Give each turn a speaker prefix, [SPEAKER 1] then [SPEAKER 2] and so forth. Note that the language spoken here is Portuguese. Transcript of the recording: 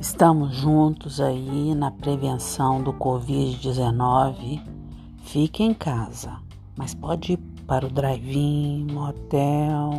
[SPEAKER 1] Estamos juntos aí na prevenção do Covid-19. Fique em casa, mas pode ir para o drive-in, motel,